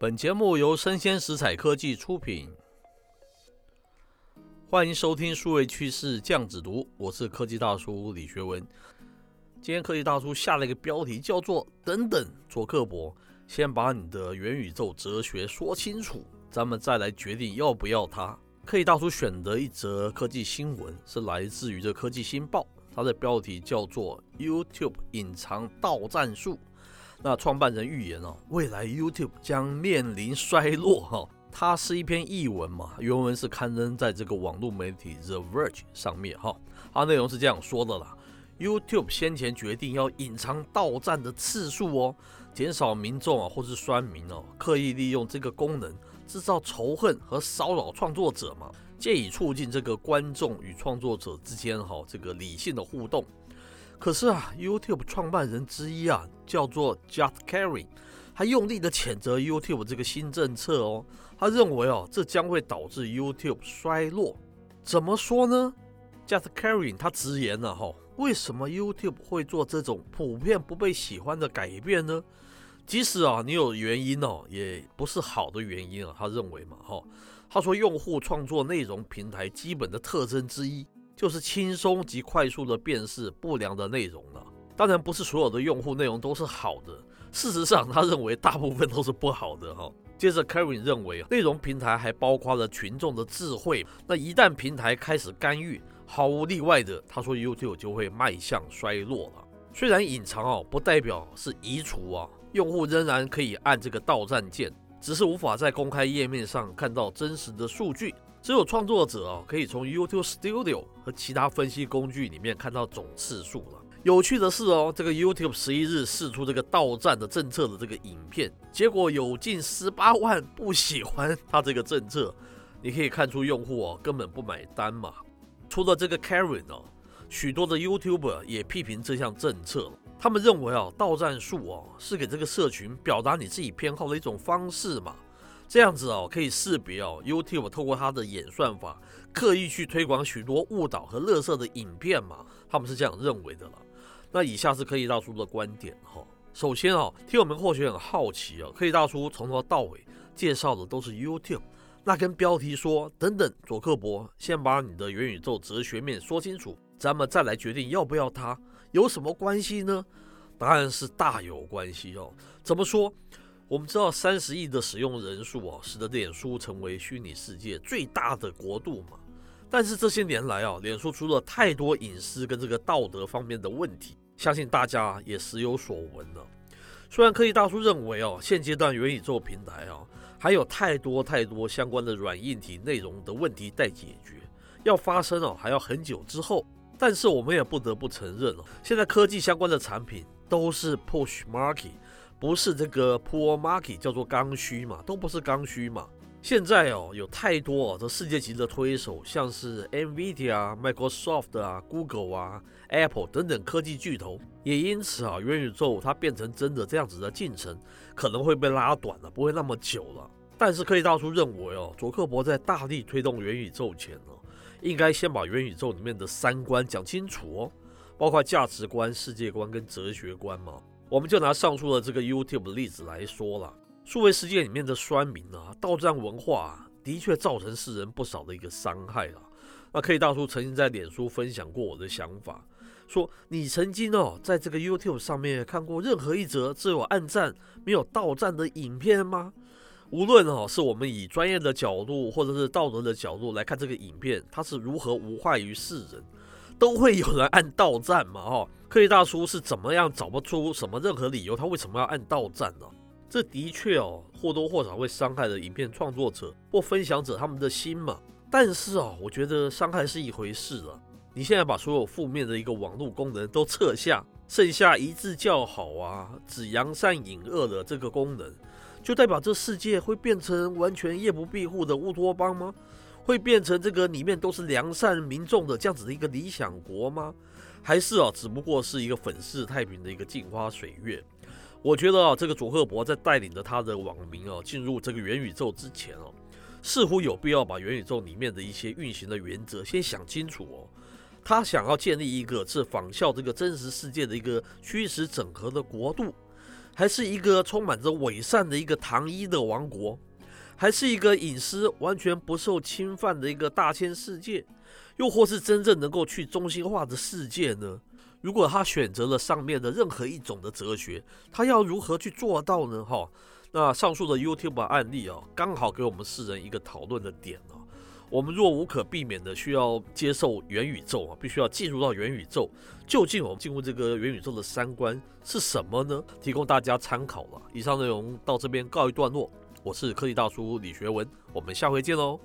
本节目由生鲜食材科技出品，欢迎收听数位趋势酱子读，我是科技大叔李学文。今天科技大叔下了一个标题，叫做“等等，做刻薄，先把你的元宇宙哲学说清楚，咱们再来决定要不要它。”科技大叔选的一则科技新闻是来自于这科技新报，它的标题叫做 “YouTube 隐藏盗战术”。那创办人预言哦，未来 YouTube 将面临衰落哈。它是一篇译文嘛，原文是刊登在这个网络媒体 The Verge 上面哈。它内容是这样说的啦：YouTube 先前决定要隐藏到站的次数哦，减少民众啊或是酸民哦刻意利用这个功能制造仇恨和骚扰创作者嘛，借以促进这个观众与创作者之间哈这个理性的互动。可是啊，YouTube 创办人之一啊，叫做 Jack Carey，他用力的谴责 YouTube 这个新政策哦。他认为哦，这将会导致 YouTube 衰落。怎么说呢？Jack Carey 他直言了哈，为什么 YouTube 会做这种普遍不被喜欢的改变呢？即使啊，你有原因哦，也不是好的原因啊。他认为嘛哈，他说用户创作内容平台基本的特征之一。就是轻松及快速的辨识不良的内容了。当然，不是所有的用户内容都是好的。事实上，他认为大部分都是不好的哈。接着，Kevin 认为，内容平台还包括了群众的智慧。那一旦平台开始干预，毫无例外的，他说 YouTube 就会迈向衰落了。虽然隐藏哦，不代表是移除啊，用户仍然可以按这个到站键，只是无法在公开页面上看到真实的数据。只有创作者啊，可以从 YouTube Studio 和其他分析工具里面看到总次数了。有趣的是哦，这个 YouTube 十一日试出这个到站的政策的这个影片，结果有近十八万不喜欢他这个政策。你可以看出用户哦根本不买单嘛。除了这个 Karen 哦，许多的 YouTuber 也批评这项政策。他们认为啊，到站数哦是给这个社群表达你自己偏好的一种方式嘛。这样子哦，可以识别哦，YouTube 透过它的演算法，刻意去推广许多误导和垃圾的影片嘛，他们是这样认为的了。那以下是科技大叔的观点哈。首先哦，听友们或许很好奇哦，科技大叔从头到尾介绍的都是 YouTube，那跟标题说等等，佐克伯先把你的元宇宙哲学面说清楚，咱们再来决定要不要它，有什么关系呢？答案是大有关系哦。怎么说？我们知道三十亿的使用人数啊，使得脸书成为虚拟世界最大的国度嘛。但是这些年来啊，脸书出了太多隐私跟这个道德方面的问题，相信大家也时有所闻了。虽然科技大叔认为哦，现阶段元宇宙平台啊，还有太多太多相关的软硬体内容的问题待解决，要发生哦，还要很久之后。但是我们也不得不承认哦，现在科技相关的产品都是 push market。不是这个 poor market 叫做刚需嘛，都不是刚需嘛。现在哦，有太多哦，这世界级的推手，像是 NVIDIA 啊、Microsoft 啊、Google 啊、Apple 等等科技巨头，也因此啊，元宇宙它变成真的这样子的进程，可能会被拉短了，不会那么久了。但是科技大叔认为哦，佐克伯在大力推动元宇宙前哦，应该先把元宇宙里面的三观讲清楚哦，包括价值观、世界观跟哲学观嘛。我们就拿上述的这个 YouTube 的例子来说了，数位世界里面的酸民啊，盗战文化啊，的确造成世人不少的一个伤害了。那科技大叔曾经在脸书分享过我的想法，说你曾经哦，在这个 YouTube 上面看过任何一则只有暗赞没有盗赞的影片吗？无论哦，是我们以专业的角度或者是道德的角度来看这个影片，它是如何无害于世人。都会有人按到站嘛？哈，科技大叔是怎么样找不出什么任何理由，他为什么要按到站呢？这的确哦，或多或少会伤害了影片创作者或分享者他们的心嘛。但是啊，我觉得伤害是一回事了。你现在把所有负面的一个网络功能都撤下，剩下一致叫好啊，只扬善隐恶的这个功能，就代表这世界会变成完全夜不闭户的乌托邦吗？会变成这个里面都是良善民众的这样子的一个理想国吗？还是啊，只不过是一个粉饰太平的一个镜花水月？我觉得啊，这个佐克伯在带领着他的网民啊进入这个元宇宙之前哦，似乎有必要把元宇宙里面的一些运行的原则先想清楚哦。他想要建立一个是仿效这个真实世界的一个虚实整合的国度，还是一个充满着伪善的一个糖衣的王国？还是一个隐私完全不受侵犯的一个大千世界？又或是真正能够去中心化的世界呢？如果他选择了上面的任何一种的哲学，他要如何去做到呢？哈，那上述的 YouTube 案例啊，刚好给我们世人一个讨论的点啊。我们若无可避免的需要接受元宇宙啊，必须要进入到元宇宙，究竟我们进入这个元宇宙的三观是什么呢？提供大家参考了。以上内容到这边告一段落，我是科技大叔李学文，我们下回见喽。